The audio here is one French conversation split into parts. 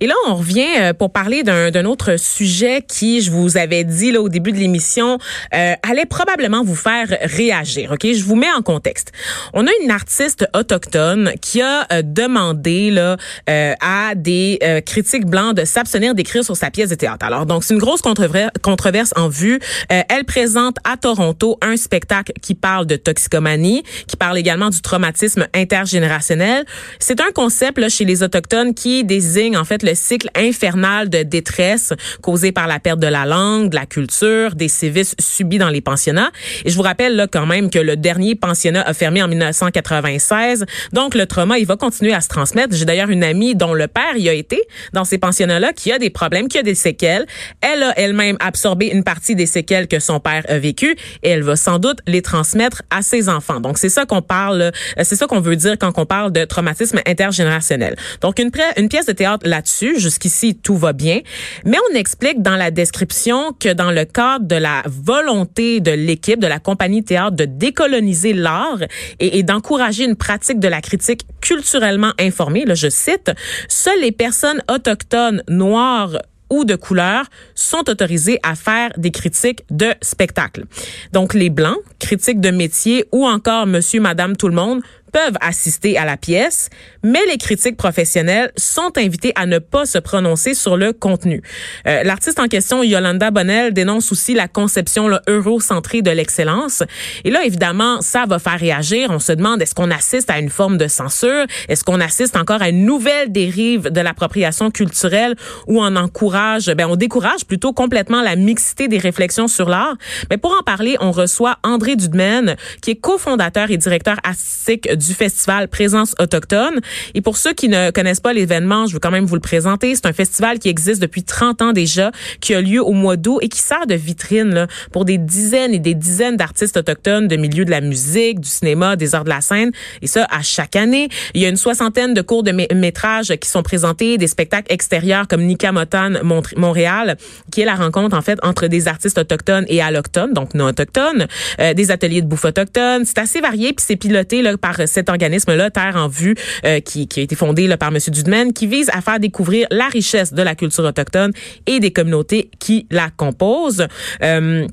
Et là, on revient pour parler d'un autre sujet qui, je vous avais dit là au début de l'émission, allait probablement vous faire réagir. Ok, je vous mets en contexte. On a une artiste autochtone qui a demandé là à des critiques blancs de s'abstenir d'écrire sur sa pièce de théâtre. Alors donc c'est une grosse controverse en vue. elle présente à Toronto un spectacle qui parle de toxicomanie, qui parle également du traumatisme intergénérationnel. C'est un concept là, chez les autochtones qui désigne en fait le cycle infernal de détresse causé par la perte de la langue, de la culture, des sévices subis dans les pensionnats. Et je vous rappelle là quand même que le dernier pensionnat a fermé en 1996. Donc le trauma, il va continuer à se transmettre. J'ai d'ailleurs une amie dont le père y a été dans ces pensionnats-là qui a des problèmes, qui a des séquelles. Elle a elle-même absorbé une partie des séquelles que son père a vécues et elle va sans doute les transmettre à ses enfants. Donc c'est ça qu'on parle, c'est ça qu'on veut dire quand on parle de traumatisme intergénérationnel. Donc une, une pièce de théâtre jusqu'ici tout va bien, mais on explique dans la description que dans le cadre de la volonté de l'équipe de la compagnie théâtre de décoloniser l'art et, et d'encourager une pratique de la critique culturellement informée, là je cite, seules les personnes autochtones noires ou de couleur sont autorisés à faire des critiques de spectacle. Donc les blancs, critiques de métier ou encore monsieur, madame, tout le monde peuvent assister à la pièce, mais les critiques professionnels sont invités à ne pas se prononcer sur le contenu. Euh, L'artiste en question, Yolanda Bonnell, dénonce aussi la conception eurocentrée de l'excellence. Et là, évidemment, ça va faire réagir. On se demande, est-ce qu'on assiste à une forme de censure? Est-ce qu'on assiste encore à une nouvelle dérive de l'appropriation culturelle où on encourage, ben, on décourage plutôt complètement la mixité des réflexions sur l'art? Mais pour en parler, on reçoit André Dudemaine, qui est cofondateur et directeur artistique du du festival Présence autochtone. Et pour ceux qui ne connaissent pas l'événement, je veux quand même vous le présenter. C'est un festival qui existe depuis 30 ans déjà, qui a lieu au mois d'août et qui sert de vitrine là, pour des dizaines et des dizaines d'artistes autochtones de milieux de la musique, du cinéma, des arts de la scène. Et ça, à chaque année. Il y a une soixantaine de cours de métrage qui sont présentés, des spectacles extérieurs comme Nika Motan Montréal, qui est la rencontre en fait entre des artistes autochtones et allochtones, donc non autochtones, euh, des ateliers de bouffe autochtone. C'est assez varié puis c'est piloté là, par cet organisme-là, Terre en vue, euh, qui, qui, a été fondé là, par M. Dudemaine, qui vise à faire découvrir la richesse de la culture autochtone et des communautés qui la composent. Euh,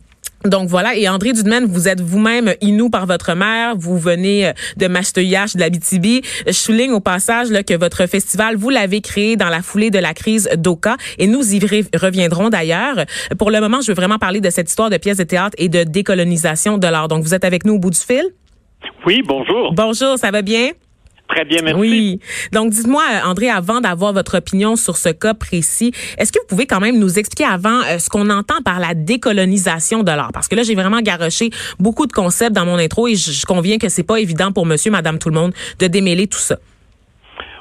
donc voilà, et André Dudemaine, vous êtes vous-même Inou par votre mère, vous venez euh, de Masteuillache, de la BTB. Je souligne au passage là, que votre festival, vous l'avez créé dans la foulée de la crise d'Oka, et nous y reviendrons d'ailleurs. Pour le moment, je veux vraiment parler de cette histoire de pièces de théâtre et de décolonisation de l'art. Donc vous êtes avec nous au bout du fil? Oui, bonjour. Bonjour, ça va bien? Très bien, merci. Oui. Donc, dites-moi, André, avant d'avoir votre opinion sur ce cas précis, est-ce que vous pouvez quand même nous expliquer avant euh, ce qu'on entend par la décolonisation de l'art? Parce que là, j'ai vraiment garoché beaucoup de concepts dans mon intro et je, je conviens que c'est pas évident pour monsieur, madame, tout le monde de démêler tout ça.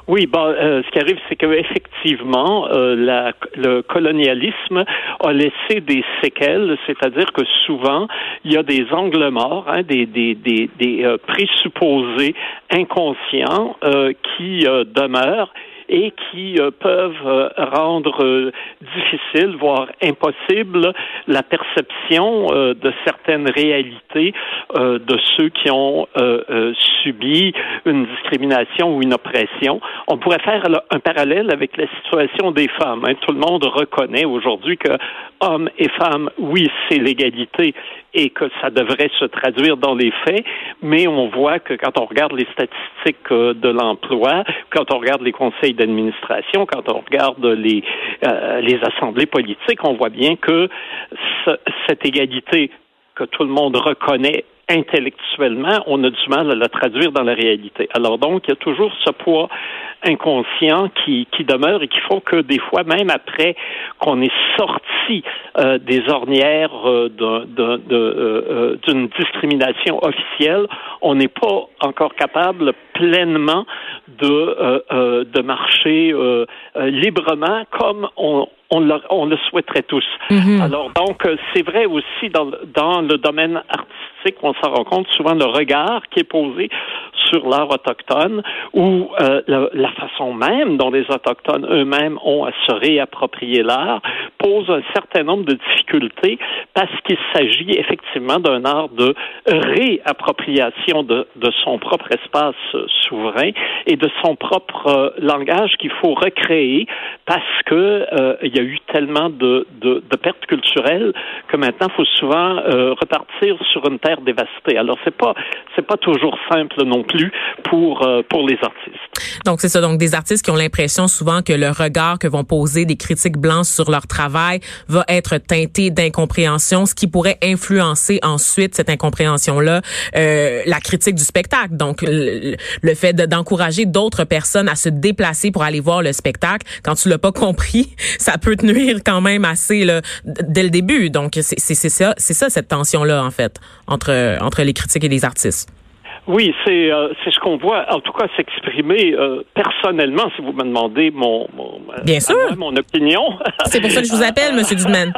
Oui, bon, euh, ce qui arrive, c'est qu'effectivement, euh, la, le colonialisme a laissé des séquelles, c'est-à-dire que souvent, il y a des angles morts, hein, des, des, des, des euh, présupposés inconscients euh, qui demeurent et qui euh, peuvent euh, rendre euh, difficile, voire impossible, la perception de certaines réalités de ceux qui ont subi une discrimination ou une oppression. On pourrait faire un parallèle avec la situation des femmes. Hein. Tout le monde reconnaît aujourd'hui que hommes et femmes, oui, c'est l'égalité et que ça devrait se traduire dans les faits, mais on voit que quand on regarde les statistiques de l'emploi, quand on regarde les conseils d'administration, quand on regarde les, euh, les assemblées politiques, on voit bien que cette égalité que tout le monde reconnaît intellectuellement, on a du mal à la traduire dans la réalité. Alors donc, il y a toujours ce poids inconscient qui, qui demeure et qui font que des fois, même après qu'on est sorti euh, des ornières euh, euh, d'une discrimination officielle, on n'est pas encore capable pleinement de, de marcher librement comme on, on le, on le souhaiterait tous. Mm-hmm. Alors donc, c'est vrai aussi dans, dans le domaine artistique, on s'en rend compte souvent le regard qui est posé sur l'art autochtone ou euh, la, façon même dont les autochtones eux-mêmes ont à se réapproprier l'art pose un certain nombre de difficultés parce qu'il s'agit effectivement d'un art de réappropriation de, de son propre espace souverain et de son propre langage qu'il faut recréer parce que il y a eu tellement de, de, de, pertes culturelles que maintenant il faut souvent repartir sur une terre dévastée. Alors c'est pas c'est pas toujours simple non plus pour pour les artistes. Donc c'est ça donc des artistes qui ont l'impression souvent que le regard que vont poser des critiques blanches sur leur travail va être teinté d'incompréhension, ce qui pourrait influencer ensuite cette incompréhension-là, euh, la critique du spectacle. Donc, fait d'encourager d'autres personnes à se déplacer pour aller voir le spectacle, quand tu l'as pas compris, ça peut te nuire quand même assez là, dès le début. Donc, c'est ça, c'est ça cette tension-là en fait entre entre les critiques et les artistes. Oui, c'est euh, c'est ce qu'on voit, en tout cas, s'exprimer euh, personnellement, si vous me demandez mon, mon Bien sûr. mon opinion. C'est pour ça que je vous appelle, Monsieur Dudman.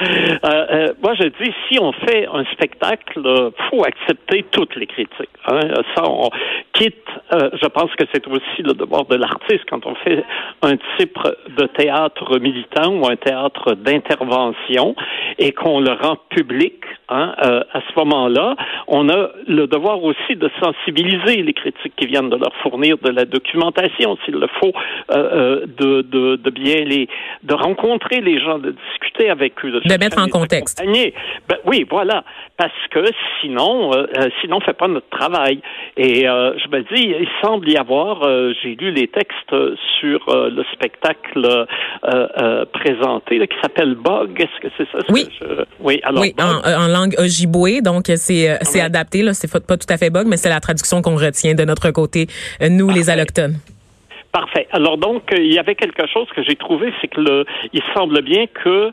euh, moi, je dis, si on fait un spectacle, faut accepter toutes les critiques. Hein. Ça, on quitte. Euh, je pense que c'est aussi le devoir de l'artiste quand on fait un type de théâtre militant ou un théâtre d'intervention et qu'on le rend public. Hein, à ce moment-là, on a le devoir aussi de sensibiliser les critiques qui viennent de leur fournir de la documentation, s'il le faut, euh, euh, de, de, de, bien les, de rencontrer les gens, de discuter avec eux, de, mettre en contexte. Ben, oui, voilà, parce que sinon, euh, sinon, on fait pas notre travail. Et je dis, il semble y avoir, j'ai lu les textes sur le spectacle présenté là, qui s'appelle Bug. Est-ce que c'est ça? Oui. oui, alors, oui en, langue ojibwe, donc c'est c'est adapté là, c'est pas tout à fait mais c'est la traduction qu'on retient de notre côté, euh, nous, les allochtones. Parfait. Alors donc, euh, il y avait quelque chose que j'ai trouvé, c'est que le, il semble bien que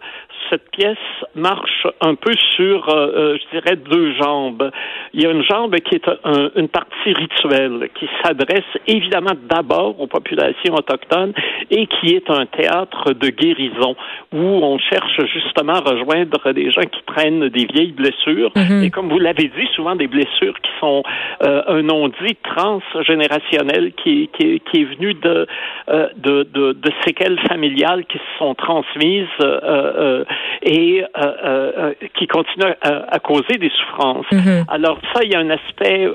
cette pièce marche un peu sur, euh, euh, je dirais, deux jambes. Il y a une jambe qui est une partie rituelle, qui s'adresse évidemment d'abord aux populations autochtones et qui est un théâtre de guérison où on cherche justement à rejoindre des gens qui prennent des vieilles blessures mhm. et comme vous l'avez dit, souvent des blessures qui sont euh, un non-dit transgénérationnel qui, qui, qui, est venu de, de, de, de, séquelles familiales qui se sont transmises et euh, euh, euh, qui continue à, causer des souffrances. Mm-hmm. Alors ça, il y a un aspect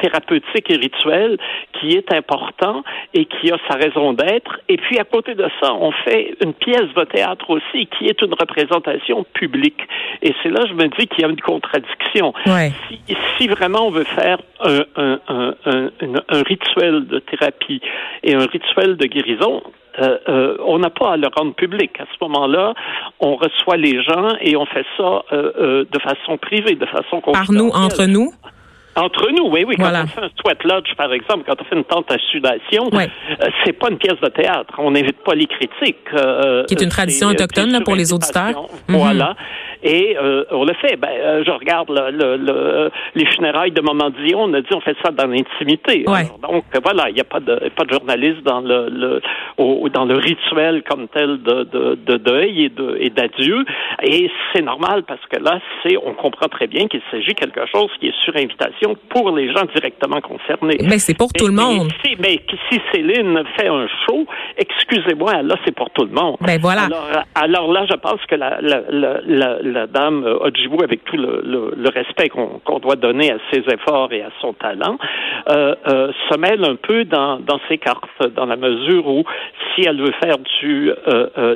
thérapeutique et rituel qui est important et qui a sa raison d'être. Et puis à côté de ça, on fait une pièce de théâtre aussi qui est une représentation publique. Et c'est là, je me dis qu'il y a une contradiction. Si, si, vraiment on veut faire un, un, un, un, rituel de thérapie et un rituel de guérison, euh, euh, on n'a pas à le rendre public. À ce moment-là, on reçoit les gens et on fait ça euh, de façon privée, de façon Par nous, entre nous? Entre nous, oui, oui. Quand on fait un sweat lodge, par exemple, quand on fait une tente à sudation, c'est pas une pièce de théâtre. On n'invite pas les critiques. Qui est une tradition autochtone pour les auditeurs. Voilà. Et euh, on le fait. Ben, euh, je regarde le, le, les funérailles de Maman Dion. On a dit on fait ça dans l'intimité. Donc voilà, il n'y a pas de pas de journaliste dans le, le au, dans le rituel comme tel de, de, de deuil et de et d'adieu. Et c'est normal parce que là, c'est on comprend très bien qu'il s'agit de quelque chose qui est sur invitation pour les gens directement concernés. Mais c'est pour tout le monde. Si, mais si Céline fait un show, excusez-moi, là c'est pour tout le monde. Ben voilà. Alors, alors là, je pense que la, la, la la dame euh, Odjibou, avec tout le, respect qu'on doit donner à ses efforts et à son talent, euh, euh, se mêle un peu dans, dans ses cartes, dans la mesure où si elle veut faire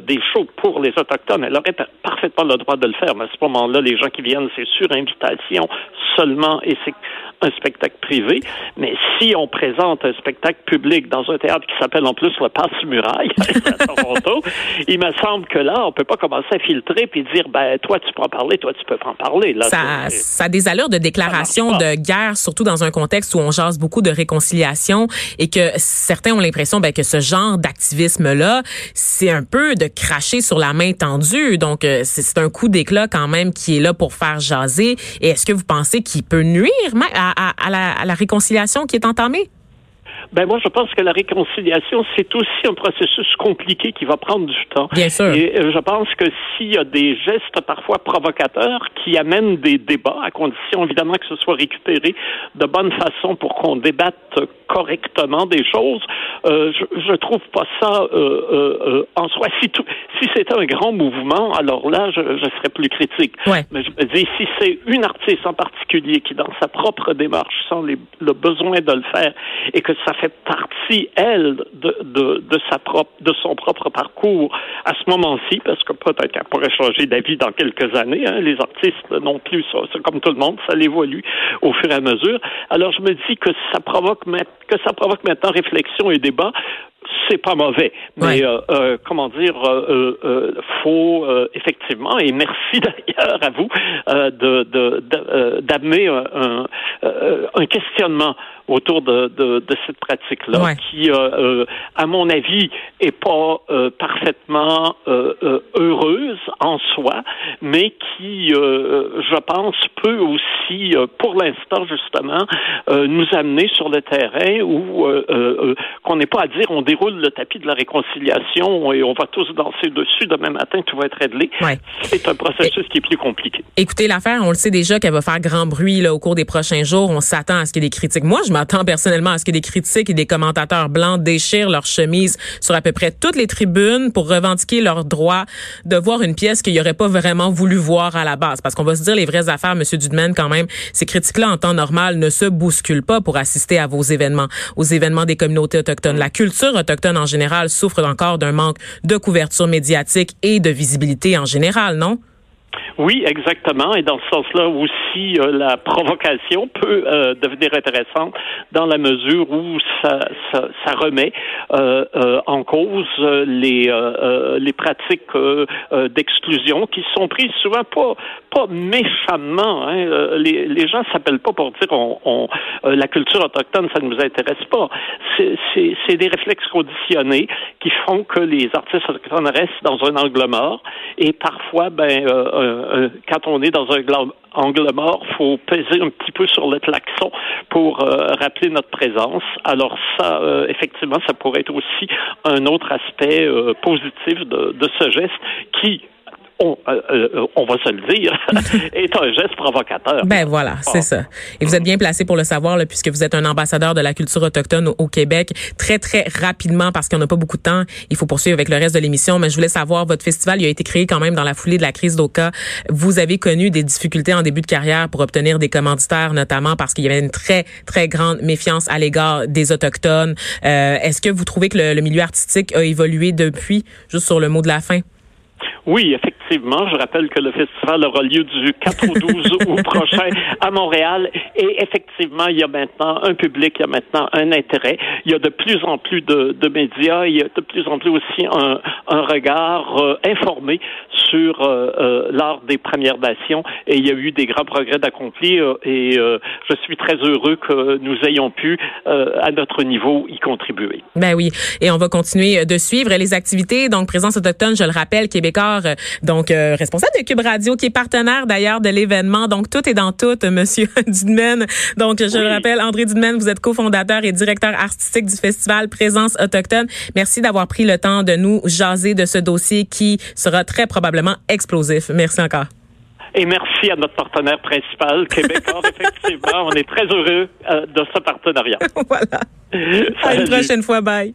des shows pour les Autochtones, elle aurait parfaitement le droit de le faire. Mais à ce moment-là, les gens qui viennent, c'est sur invitation seulement et c'est un spectacle privé. Mais si on présente un spectacle public dans un théâtre qui s'appelle en plus le Passe-Muraille à Toronto, il me semble que là, on peut pas commencer à filtrer puis dire, ben, toi, tu peux en parler, toi, tu peux pas en parler. Là, ça, ça a des allures de déclaration de guerre, surtout dans un contexte où on jase beaucoup de réconciliation et que certains ont l'impression ben, que ce genre d'activisme-là, c'est un peu de cracher sur la main tendue. Donc, euh, c'est un coup d'éclat quand même qui est là pour faire jaser. Et est-ce que vous pensez qu'il peut nuire à, à, la, à la réconciliation qui est entamée? Ben moi, je pense que la réconciliation, c'est aussi un processus compliqué qui va prendre du temps. Bien sûr. Et euh, je pense que s'il y a des gestes parfois provocateurs qui amènent des débats, à condition évidemment que ce soit récupéré de bonne façon pour qu'on débatte correctement des choses, euh, je, je trouve pas ça euh, euh, euh en soi. Si, tout, si c'était un grand mouvement, alors là, je, je serais plus critique. Ouais. Mais je me dis, si c'est une artiste en particulier qui, dans sa propre démarche, sent les, le besoin de le faire et que ça fait partie, elle, de, de, de sa propre, de son propre parcours à ce moment-ci, parce que peut-être qu'elle pourrait changer d'avis dans quelques années. Hein, les artistes non plus, c'est comme tout le monde, ça évolue au fur et à mesure. Alors je me dis que ça provoque que ça provoque maintenant réflexion et débat débat c'est pas mauvais, mais euh, euh, comment dire, euh, euh faut effectivement et merci d'ailleurs à vous de d'amener un, un, questionnement autour de, de, de cette pratique-là, qui, euh, euh, à mon avis, est pas euh, parfaitement heureuse en soi, mais qui, je pense, peut aussi, pour l'instant justement, nous amener sur le terrain où qu'on n'est pas à dire on déroule le tapis de la réconciliation et on va tous danser dessus demain matin, tout va être réglé. C'est un processus qui est plus compliqué. Écoutez, l'affaire, on le sait déjà qu'elle va faire grand bruit là, au cours des prochains jours. On s'attend à ce qu'il y ait des critiques. Moi, je m'attends personnellement à ce que des critiques et des commentateurs blancs déchirent leur chemise sur à peu près toutes les tribunes pour revendiquer leur droit de voir une pièce qu'ils n'auraient pas vraiment voulu voir à la base. Parce qu'on va se dire les vraies affaires, Monsieur Dudman, quand même, ces critiques-là en temps normal ne se bousculent pas pour assister à vos événements, aux événements des communautés autochtones. La culture autochtone en général souffre encore d'un manque de couverture médiatique et de visibilité en général, non? Oui, exactement. Et dans ce sens-là aussi, euh, la provocation peut euh, devenir intéressante dans la mesure où ça, ça, ça remet euh, euh en cause les, les pratiques d'exclusion qui sont prises souvent pas, pas méchamment. Hein. Les, les gens s'appellent pas pour dire on, on la culture autochtone, ça ne nous intéresse pas. C'est des réflexes conditionnés qui font que les artistes autochtones restent dans un angle mort et parfois, ben euh, quand on est dans un angle mort, faut peser un petit peu sur le klaxon pour euh, rappeler notre présence. Alors ça, euh, effectivement, ça pourrait être aussi un autre aspect positif de, de ce geste qui, on, euh, euh, on, va se le dire, est un geste provocateur. Ben voilà, c'est ah. ça. Et vous êtes bien placé pour le savoir, là, puisque vous êtes un ambassadeur de la culture autochtone au, Québec. Très, très rapidement, parce qu'on n'a pas beaucoup de temps, il faut poursuivre avec le reste de l'émission, mais je voulais savoir, votre festival il a été créé quand même dans la foulée de la crise d'Oka. Vous avez connu des difficultés en début de carrière pour obtenir des commanditaires, notamment parce qu'il y avait une très, très grande méfiance à l'égard des Autochtones. Euh, Est-ce que vous trouvez que le, le milieu artistique a évolué depuis, juste sur le mot de la fin? Oui, effectivement. Je rappelle que le festival aura lieu du 4 au 12 août prochain à Montréal. Et effectivement, il y a maintenant un public, il y a maintenant un intérêt. Il y a de plus en plus de, de médias. Il y a de plus en plus aussi un, un regard euh, informé sur euh, euh, l'art des Premières Nations. Et il y a eu des grands progrès d'accomplir. et je suis très heureux que nous ayons pu, à notre niveau, y contribuer. Ben oui. Et on va continuer de suivre les activités. Donc, Présence autochtone, je le rappelle, québécois donc euh, responsable de Cube Radio, qui est partenaire d'ailleurs de l'événement. Donc tout est dans tout, Monsieur Dudman. Donc je le rappelle, André Dudman, vous êtes cofondateur et directeur artistique du festival Présence autochtone. Merci d'avoir pris le temps de nous jaser de ce dossier qui sera très probablement explosif. Merci encore. Et merci à notre partenaire principal, Québécois. Effectivement, on est très heureux euh, de ce partenariat. voilà. À une prochaine fois. Bye.